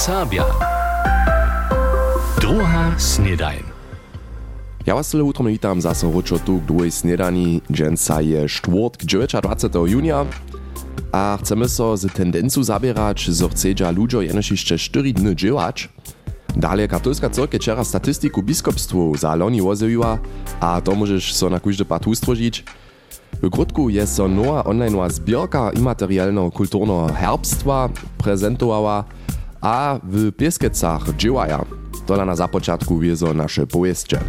Sabia. Druga. Ja was tyle utro witam zase ruczo tu k druhej snedani. Dženca je štvrtk 29. junia. A chcemy so z tendencu zabierać, zo chcedza ludzo jenož jeszcze 4 dny džiwać. Dalej katolska cyrkwa wczera statystyku biskupstwu za loni wozewiła, a to możesz so na każdy pat ustworzyć. W krótku jest so nowa online zbiorka imaterialnego kulturnego herbstwa prezentowała, a w Pieskecach dziełaja. To na zapoczatku wiezo nasze powieście.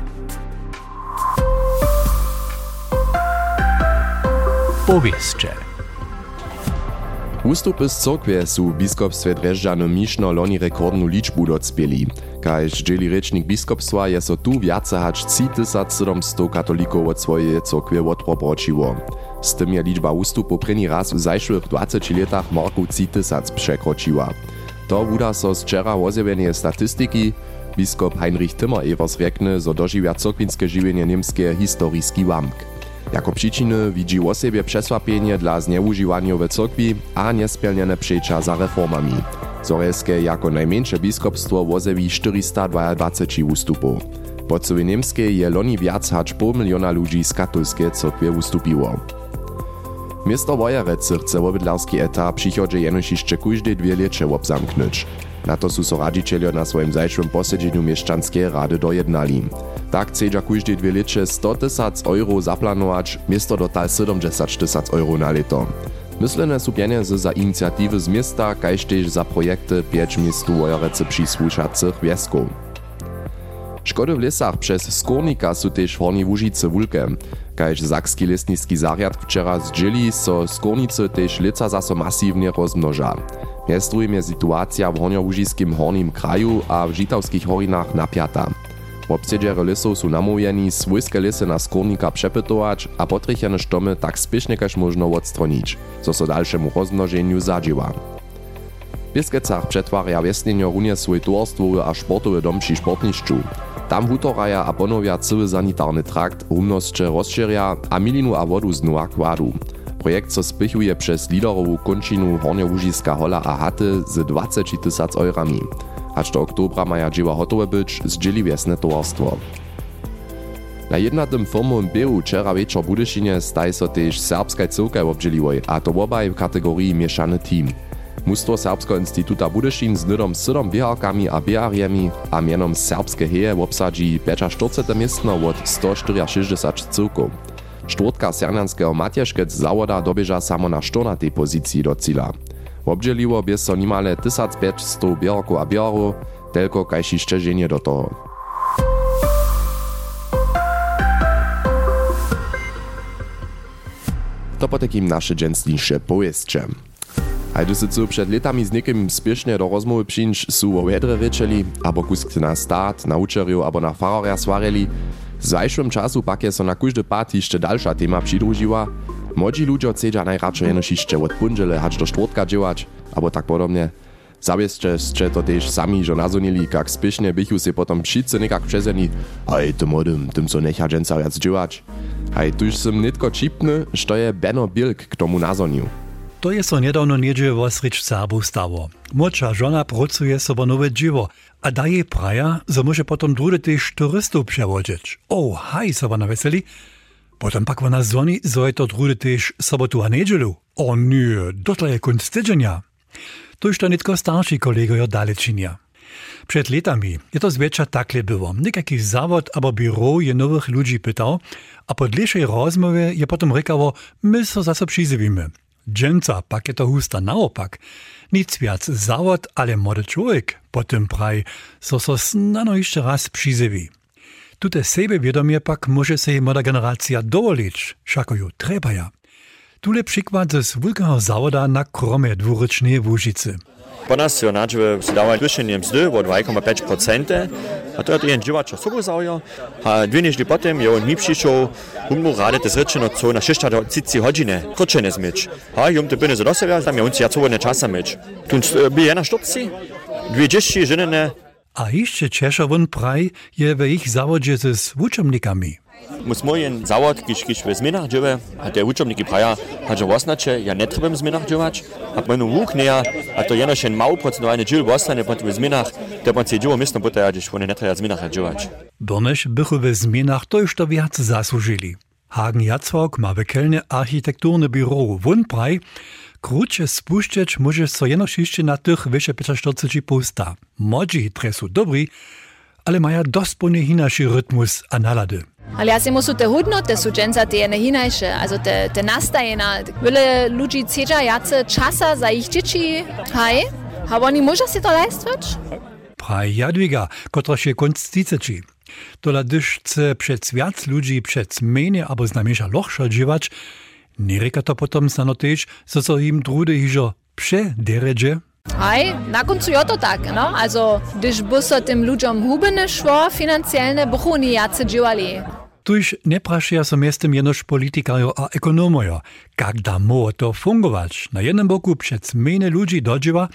Powieście. Ustupy z cyrkwie su w biskupstwie Dreżdżany Miszno loni rekordnu liczbu docpieli. Kaž dzieli rečnik biskupstwa je so tu viace hač 3700 katolików od swojej cyrkwie odpobročiło. Z tym je liczba ustupów první raz w zajszłych 20 latach marku 3000 przekroczyła. To wuda so z wczera wozjewienie statystyki. Biskup Heinrich Timmer Evers rekne, zo dożywia cyrkwinskie żywienie niemskie historyjski wamk. Jako przyczyny widzi o sobie przesłapienie dla zneużywania w cyrkwi a niespełnione przejścia za reformami. Zorelskie jako najmniejsze biskupstwo wozewi 422 ustupów. Po całej niemskiej je loni wiac hacz pół miliona ludzi z katolskiej cyrkwie ustupiło. Miasto Wojerece chce wobydlarski etap przychodzie jenoż jeszcze każde dwie lecze obzamknąć. Na to su so radzicielio na swoim zajszłym posiedzeniu mieszczanskiej rady dojednali. Tak chcedza każde dwie lecze 100 tysac euro zaplanować, miesto dotal 70 tysac euro na leto. Myslene su pieniądze za inicjatywy z miasta, kaž tež za projekty 5 miestu Wojerece przysłuszacych wiesków. Szkody w lesach przez skórnika su też w Horni Łužice wulke. Kaž Sakski lesnicki zariad wczera zdzieli, so skórnicy też leca zaso masywnie rozmnoża. Miastrujemy je sytuacja w Horniołužiskim hornim kraju a w Żitawskich horinach napiata. Obsiedźere lesów su namówieni swojskie lesy na skórnika przepytować, a potrychene sztomy tak spiesznie kaž można odstronić, co so dalszemu rozmnożeniu zadziewa. W Pieskecach przetwarja wiesnienio runie swój towarstwowy a sportowy dom przy. Tam wutoraja a ponowia cały sanitarny trakt, rumnosće rozširja a milinu a wodu znowa kładu. Projekt so spychuje przez liderową končinu Horniołužiska hola a haty z 20 tysac eurami. Aż do oktobra maja dzieła hotowe być, zdzieli wiesne towarstwo. Na jednatym firmowym biehu wczera wieczor w Budyszynie staj so też serbska obdzieliłoj, a to obaj w kategorii mieszany team. Mustwo Serbskiego Instituta Budyszin z nydom sydom bieharkami a bieharjemi a mienom serbskie heje obsadzi 45 miestno od 164 cyrków. Štvrtka Sernjanského Matješkec zawoda dobieża samo na 14 pozycji do cíla. Obdzieliło bie so nimale 1500 bieharków a bieharów, tylko kaž jeszcze żenie do toho. To potekim nasze dżęsniejsze powieście. A gdy se przed latami z niekim spiesznie do rozmowy przyjść, su o wedre ryczeli, abo kusk na stat, na uczeriu, abo na fararia swareli, w zajszłym czasu pak je so na każdy pat jeszcze dalsza tema przydružiła. Młodzi ludzie chcedza najradšej jenož jeszcze od punžele hacz do štvrtka dziełać, abo tak podobnie. Zawieszcze ste to też sami że nazonili, jak spiesznie bychu se potom wszyscy niekak przezeni, hej, tym młodym, tym so necha dżęca wiac dziełać. Hej, tuż sem nitko čipny, što je Benno Bilk k tomu nazonił. To je so niedawno niedzie wosryć Serbów stało. Młodsza żona pracuje sobie nowe dzieło, a daje praja, że może potem drugie też turystów przewodzić. O, haj, sobie na weseli. Potem pak ona zoni, że je to drugie też sobotu a niedzielu. O nie, to je kunst tydzienia. To już to nitko starsi kolegojo dalej czynia. Przed latami je to zwiecza takle było. Nikaki zawod albo biuro je nowych ludzi pytał, a po dlejszej rozmowie je potem rykało, my so zase przyzywimy. Dżęca pak je to husta naopak. Nic wiac zawod, ale młody człowiek potem praj, so so snano jeszcze raz przyzywi. Tute sebe wiadomie pak może się młoda generacja dowolić, szako ju treba ja. Tule przykład z wielkiego zawoda na kromie dwurycznej Łužicy. Po nas se nađe si dała zwyšenje mzdy od 2,5%, a to je jeden dziewacz osobu zaujo. A dwie nieźli potem je on mi przyszł, um mu radę te zryczeno co na 630 godziny, krótsze nie zmieć. A jum te byny zadosewia, tam je on si jacowane czasa mieć. Tu by je na dwie dzieci A jeszcze Czesza won praj je we ich zawodzie ze z. Mus mojen zawod, kiż, kiż w zmianach dzieje, a te uczobniki praja, a że własnacze, ja w zmianach dziewać, a menu łuk nie, a to jeno się mało procentowany dziel własne, potem w zmianach, to pan bo to ja gdzieś one nie trzeba w zmianach dziewać. Donež bychu w zmianach to już to wiac zasłużyli. Hagen Jacwok ma wekelne architekturne biuro Wunpraj, krótsze spuszczać może so jeno na tych wyższe 45 posta. Modzi tresu dobry, ale maja dospony hinaszy rytmus a nalady. Ale ja si musu te hodnoty su dženca te ne hinajše, also te, te nastajena. Wiele ludzi cedza jace czasa za ich dzieci, haj, a oni może si to lajstwać? Praj Jadwiga, kotra się konsticeči. Tola dyż chce przed wiac ludzi przed menie albo znamiesza lochsza dziewać, nie reka to potom snano tež, so so im drude hižo předeređe. Aj, na koncu je to tako. No? Also, když bo so tem ljudem hubene šlo, financialne, bo oni jace živali. Tuž ne prašajo se mestem jenož politikarjev a ekonomijo, kak da mo to fungovač. Na enem boku přec mene ljudi doživa,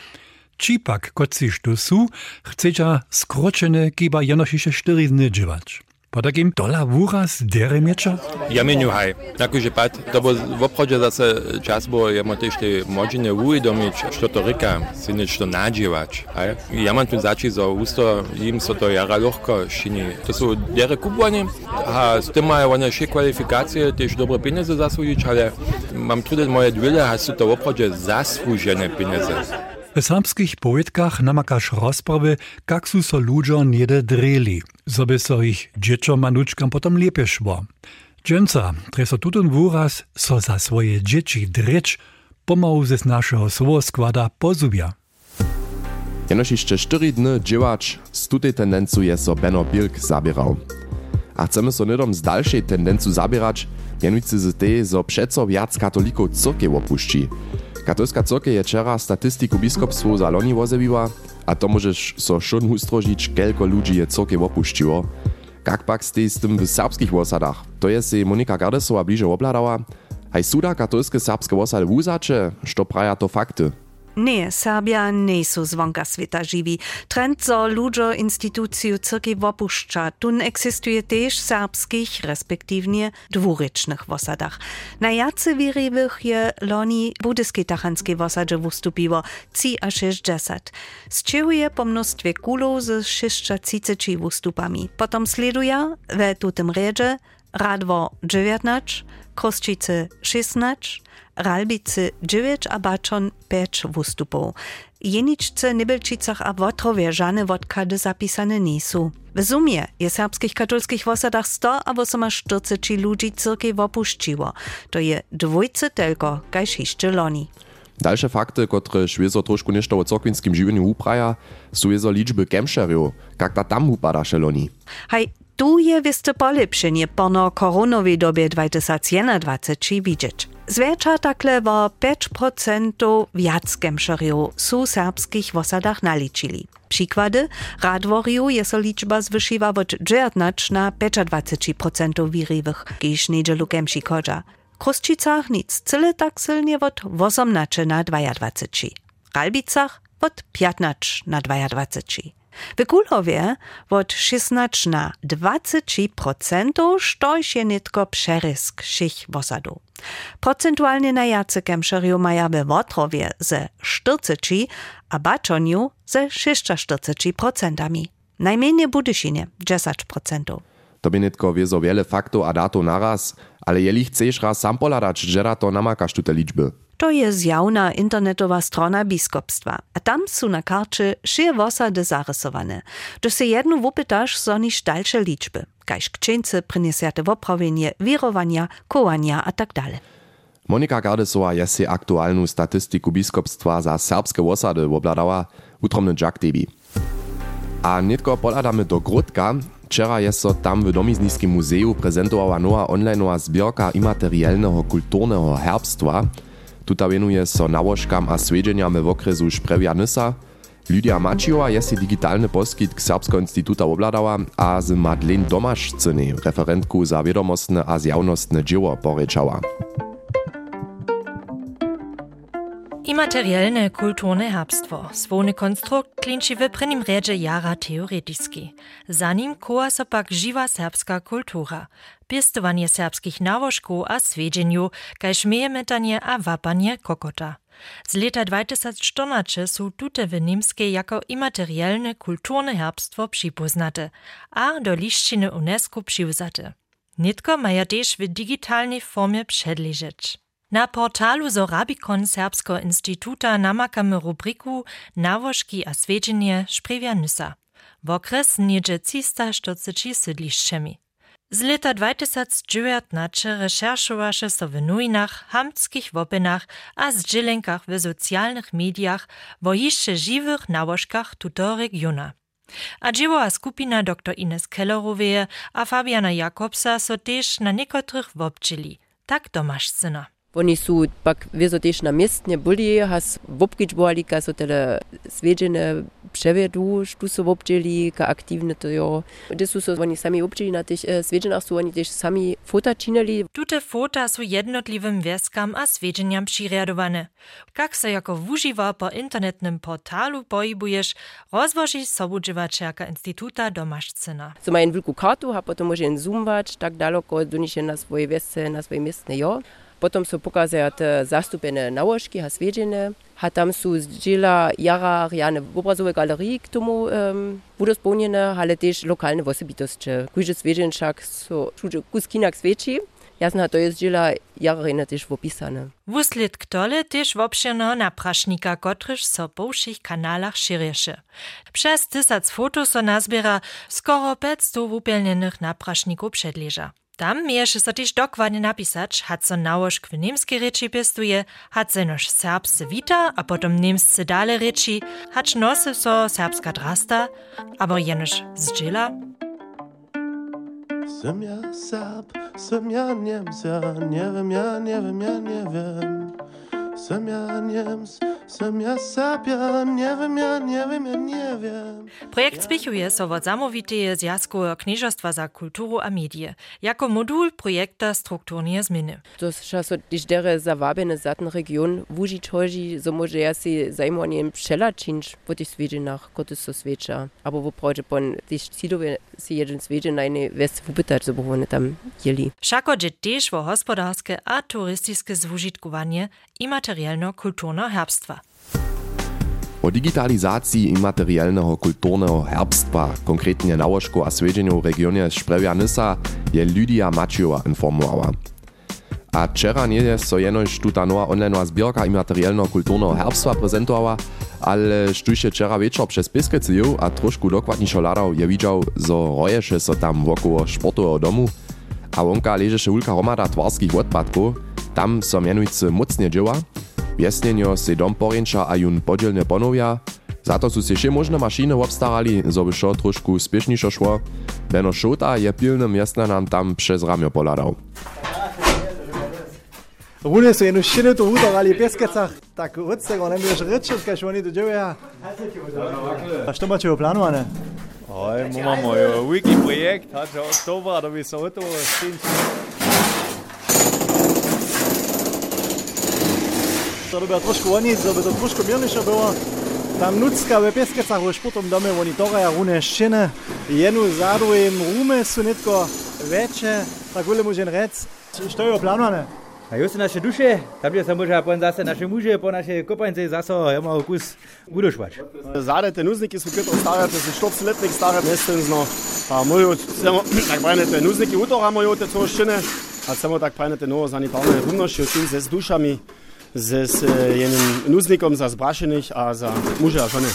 či pak, kot si štusu, chceča skročene, ki pa jenož še štiri dni živač. Po takim dola wuraz dere miecza? Ja mieniu haj. Akože pat, to bo v obchode zase čas bo jemo tež te možine uvedomiť, čo to reka, si niečo. Hej. Ja mám tu zači za ústo, im so to jara ľahko šini. To sú dere kubovanie a s tým majú one všetky kvalifikácie, tiež dobre peniaze zaslúžiť, ale mám trude moje dvile a sú to v obchode zaslúžené peniaze. W serbskich poetkach namakaš rozprawy, kak su so ludzo niede dreli, so by so ich dzieciom a nuczkam potom lepiej szło. Dżęca, treso tutun wuraz, so za swoje dzieci drecz, pomału ze naszego słowa składa pozubia. Jenož jeszcze 4 dny dziełacz, z tutej tendencu je so Benno Bilk zabierał. A chcemy so nidom z dalszej tendencu zabierać, mianujcy z tej, zo przeco wiac katolików cyrkiew opuści. Katolska cyrkiew je wczera statystiku biskopstwu za loni wozebiła, a to możesz so szon ustrožić, kelko ludzi je cyrkiew opuściło. Kak pak stej z w serbskich wosadach? To je se Monika Gardesowa bliže obladała. Haj suda katolskie serbskie wosady wuzacze, što praja to fakty. Nie, Serbia nie są zwonka świata żywi. Trend, co ludzie instytucję cyrkiew opuszcza, tun eksistuje też serbskich, respektywnie dwurycznych wosadach. Na jacy wirywych je loni budyskie tachanskie wosadzie wystąpiło 3 a 60. Z czego je po mnóstwie kulów z 630 wystupami. Potem sleduje we tutym redzie Radwo 19, Kościce 16, Ralbice 9 a Baczon 5 wystupów. Jeniczce, Nybelčicach a Wotrowie żane wodkady zapisane nie są. W sumie je serbskich katolskich wosadach 100 a 48 ludzi cyrkiew opuściło. To je dwójce tylko, kaž jeszcze loni. Dalsze fakty, które szwiezo troszkę nieszto o cyrkwinskim żywieniu upraja, są jezo liczby kemšerjów, jak ta tam upada šeloni. Haj, tu je wiste polepszenie pono koronowej dobie 2021 widzieć. Zwiercza takle o 5% wiac kemšerjów su serbskich wosadach naliczyli. Przykłady, Radworiu je so liczba zwyższyła od 19 na 25% wirywych, kiż niedzielu kemši kodża. Kruszczycach nic cyle tak silnie od 18 na 22. Ralbicach od 15 na 22. W Kulowie od 16 na 20%, štož je nitko přerysk všich wosadów. Procentualnie na jace kemšerju maja we Wotrowie ze 40, a Baczoniu ze 46%. Najmniej Budyszynie 10%. To by nitko wiezo wiele faktów a datów naraz, ale jeli chcesz raz sam poladać, że to namakasz tu te liczby. To je zjawna internetowa strona biskopstwa, a tam są na karcie szie wosady zarysowane. Do se jedno wupytasz, so niż dalsze liczby. Kaž kčence prinesiate woprawienie, wirowania, kołania a tak dalej. Monika Gardesowa je si aktualną statystiku biskopstwa za serbskie wosady obladała utromny Jack Debi. A nitko poladamy do Grodka, Wczera je so tam w Domizniskim muzeju prezentowała nowa onlineowa zbiorka imaterialnego kulturnego herbstwa. Tuta wenuje so nałożkam a svedženjam w okresu Šprevja Nysa. Lydia Mačiova je si digitalny poskit k Serbsko instituta obladała, a z Madeleine Domašciny, referentku za wiedomostne a zjawnostne dzieło, porečała. Imaterialne kulturne herbstwo, swony konstrukt klinči w prvním rjedže jara teoreticky. Za nim koła so serbska kultura, piestowanie serbskich nawożków a swiedzenju, kaž metanie a wapanie kokota. Z leta 2014 są tute w Niemskiej jako imaterialne kulturne herbstwo przypoznate, a do liszczyny UNESCO przywzate. Nitko maja też w digitalnej formie przedleżeć. Na portalu Zorabikon Serbsko Instituta namakamy rubriku Nawożki a svedženje Šprevja Nysa. W okres niedzie 340 sydliszczemi. Z leta 2019 recherchowaše so w nujnach, hamtskich wopenach a zdźelenkach w socjalnych mediach wo jeszcze żywych nałożkach tuto regiona. A dziełowa skupina dr Ines Kelleroweje a Fabiana Jakobsa so też na niekotrych wobczyli. Tak domaszcyna. Oni su pak wieso też na miestnie byli, has wopkić byli, ka so tele swiedziene przewiedu, tu so wopczyli, ka aktywne to jo. Gdy so oni sami wopczyli na tych swiedzenach, su oni też sami fota czynili. Tute fota su jednotlivym wieskam a swiedzieniam przyriadowane. Jak se jako wužiwa po internetnym portalu pojibujesz, rozwoży sobudżywaczerka Instytuta Domaszcyna. So mają wielką kartu, a potem może zoomować tak daleko, do na swoje wiesce, na swoje miestne jo. Potom so pokazaja te zastupene nałożki, a swiedziene. A tam są zdjęcia jara rjane w obrazowej galerii k tomu um, budu spełnione, ale też lokalne. Każdy swiedzien wszak so czudzie kuskinak świeci. Jasne, to jest dziela jararina też opisane. Wuslit ktole też wopšeno naprašnika, kotryż so po všich kanalach širješe. Przez tysac foto so nazbiera skoro 500 wupielnjenych naprašników przedleża. Tam mieješe so też dokładnie napisać, hat so nałożk w niemskiej reči pestuje, hat se noż serbscy wita, a potom niemscy dale reči, hacz nosy so serbska drasta, aber jenoż zdziela. Sem ja Serb, sem ja Niemca, nie wiem, ja nie wiem, ja nie wiem. Sem ja Niems, ja Serbia, nie wiem, ja nie wiem, ja nie wiem. Projekt spichuje so od zamówiteje Zjazku Knieżostwa za kulturu a medie, jako modul projekta strukturnie zmiany. To jest so dziś dere zawabiene zatn region, wužić hoži, so może ja si zajmowaniem przelaczynć po tych swiedzinach, koty so swiecza, albo wo prawdzie pon tych cidowie si jeden swiedzin najny west wypytać, so bo one tam jeli. Szako dże też wo gospodarskie a turystyczne zwužitkowanie i materialno-kulturno herbstwa. O digitalizacji immaterialnego kulturnego herbstwa, konkretnie nałożku a svedzenju w regionie Szprewia Nysa, je Lydia Maciowa informowała. A wczera nie so jenoś tuta nowa online zbiorka immaterialnego kulturnego herbstwa prezentowała, ale sztujše wczera wieczor przez Piskece a troszkę dokładniejszo ladał je widział, zo roješe so tam wokoło sportowego domu, a wonka leżeše ulka hromada twarskich odpadków, tam so mianujcy mocnie dzieła, Wjesnjenjo se dom porjenča a jun podzielne ponowia. Za to su se še možne mašiny obstarali, zo by šo trošku spiešnišo šło. Beno Šota je pilnym jasnanam tam przez ramio poladał. Rune su jednu šinu tu utorali v Pieskecach, tak od tego nie będziesz ryczyć, kaž oni tu dzieją. A co macie oplanowane? Oj, mamy wiki projekt, hat się oktobra, da by se o to to robią troszkę oni, żeby to troszkę mierniejsze było. Tam nucka we pieskecach już potem domy, oni torają rune szyny, jenu zadu im rumy są nitko veče, tako le možen rec, što je oplanane. A jo se naše duše, tam je samo že pon zase naše muže, po naše kopance zase imamo okus gudošvač. Zade te nuzniki so krat ostavljati, se što letnik stare mestenzno, a mojo, samo tak brane te nuzniki utoramo jo te to ščine, a samo tak brane te novo zanitarne rumnoši, očim se z dušami, z e, jenem nuznikom za zbrašenih, a za muža, ko ne?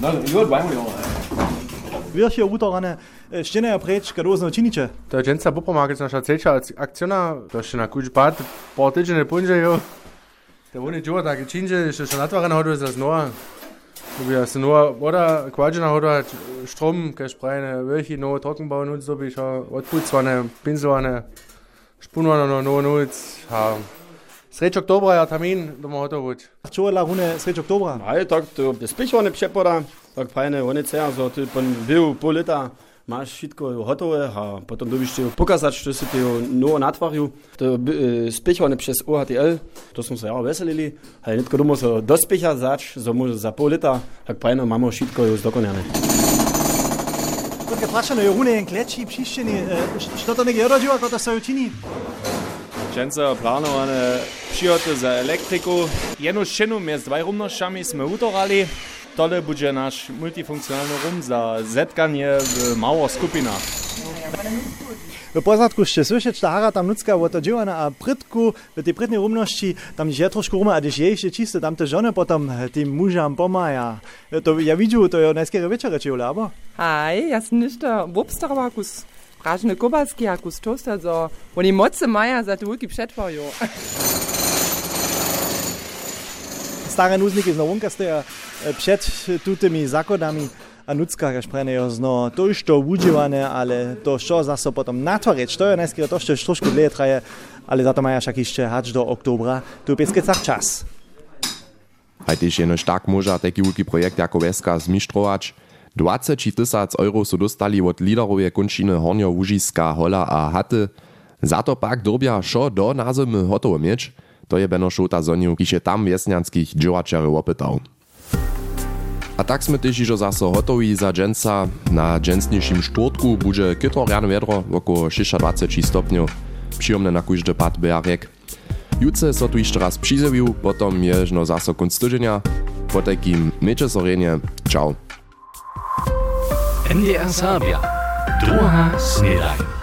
No, ljud bajmo. Viršje utorane, ščene je preč, kad ozno činiče. To je dženca Bupomarket, naša ceča akciona, to še na kuč bat, po tečene punžejo. Te oni čuva, tako činče, še še natvara na hodu za znova. Ja, se nur, oder Quadjana oder Strom, Gespreine, welche no Trockenbau nutzt, so wie ich auch, Otputz, war eine Pinsel, eine Spun, war eine No-Nutz. Sreč oktobra ja, je termin, da bomo to vuč. Čo je lahune sreč oktobra? Aj, tak to je spišo ne pšepora, tak fajne onice, so ti pa bil pol leta. Máš všetko hotové a potom dobiš ti pokazať, čo si ti novo natvoril. To je e, spichované přes OHTL, to sme sa ja veselili, ale netko domov sa dospicha zač, so môže za pol leta, tak fajno máme všetko zdokonané. Kot ga vprašano je Rune in Kleči, Pšiščini, e, što to nekaj rođiva, kot da so jo čini? Dżęco planowane przyjoty za elektryku. Jedną ścienu między dwaj rumnościami sme utorali. Tole będzie nasz multifunkcjonalny rum za zetkanie w małych skupinach. W poznatku jeszcze słyszeć, że hara tam ludzka o to dziewana, a prytku, w tej prytnej rumności, tam gdzieś je troszkę rumy, a gdzieś je jeszcze czyste, tam te żony potem tym mużam pomaja. To ja widzę, to ja najskiery wieczorę czy albo? Hej, ja sam ništa prażne kubaski, jak z tosta, so. Oni moce mają za eh, no- to wielki przetwoju. Stare nuzniki znowu kasteja przed tymi zakodami a nuckach szprenejo zno, to już to udziwane, ale to co za so potem natworzyć, to je najskoro to jeszcze troszkę letraje, ale za to mają jak jeszcze hacz do oktobra, tu pieskecach czas. Hajtyś jeno stark może taki wielki projekt jako Weska zmisztrować, 20 tysac euro su dostali od liderowie končiny Hornio Łužiska, Hola a Haty. Za to pak dobia šo do nazymy hotowo mieć. To je Beno Šota zoniu, kiž je tam wjesnjanskich dziełaczerów opytał. A tak sme też iżo zase hotowi za dżęca. Na dżęsniejszym szturtku będzie kytro rano wiadro, około 26 stopniów. Przyjemne na kujże pad bejarek. Jutce so tu jeszcze raz przyzewił, potom je no zase konc tydzienia. Po takim mecze sorenie. Ciao. NDR Sabia. Druga Snedajn.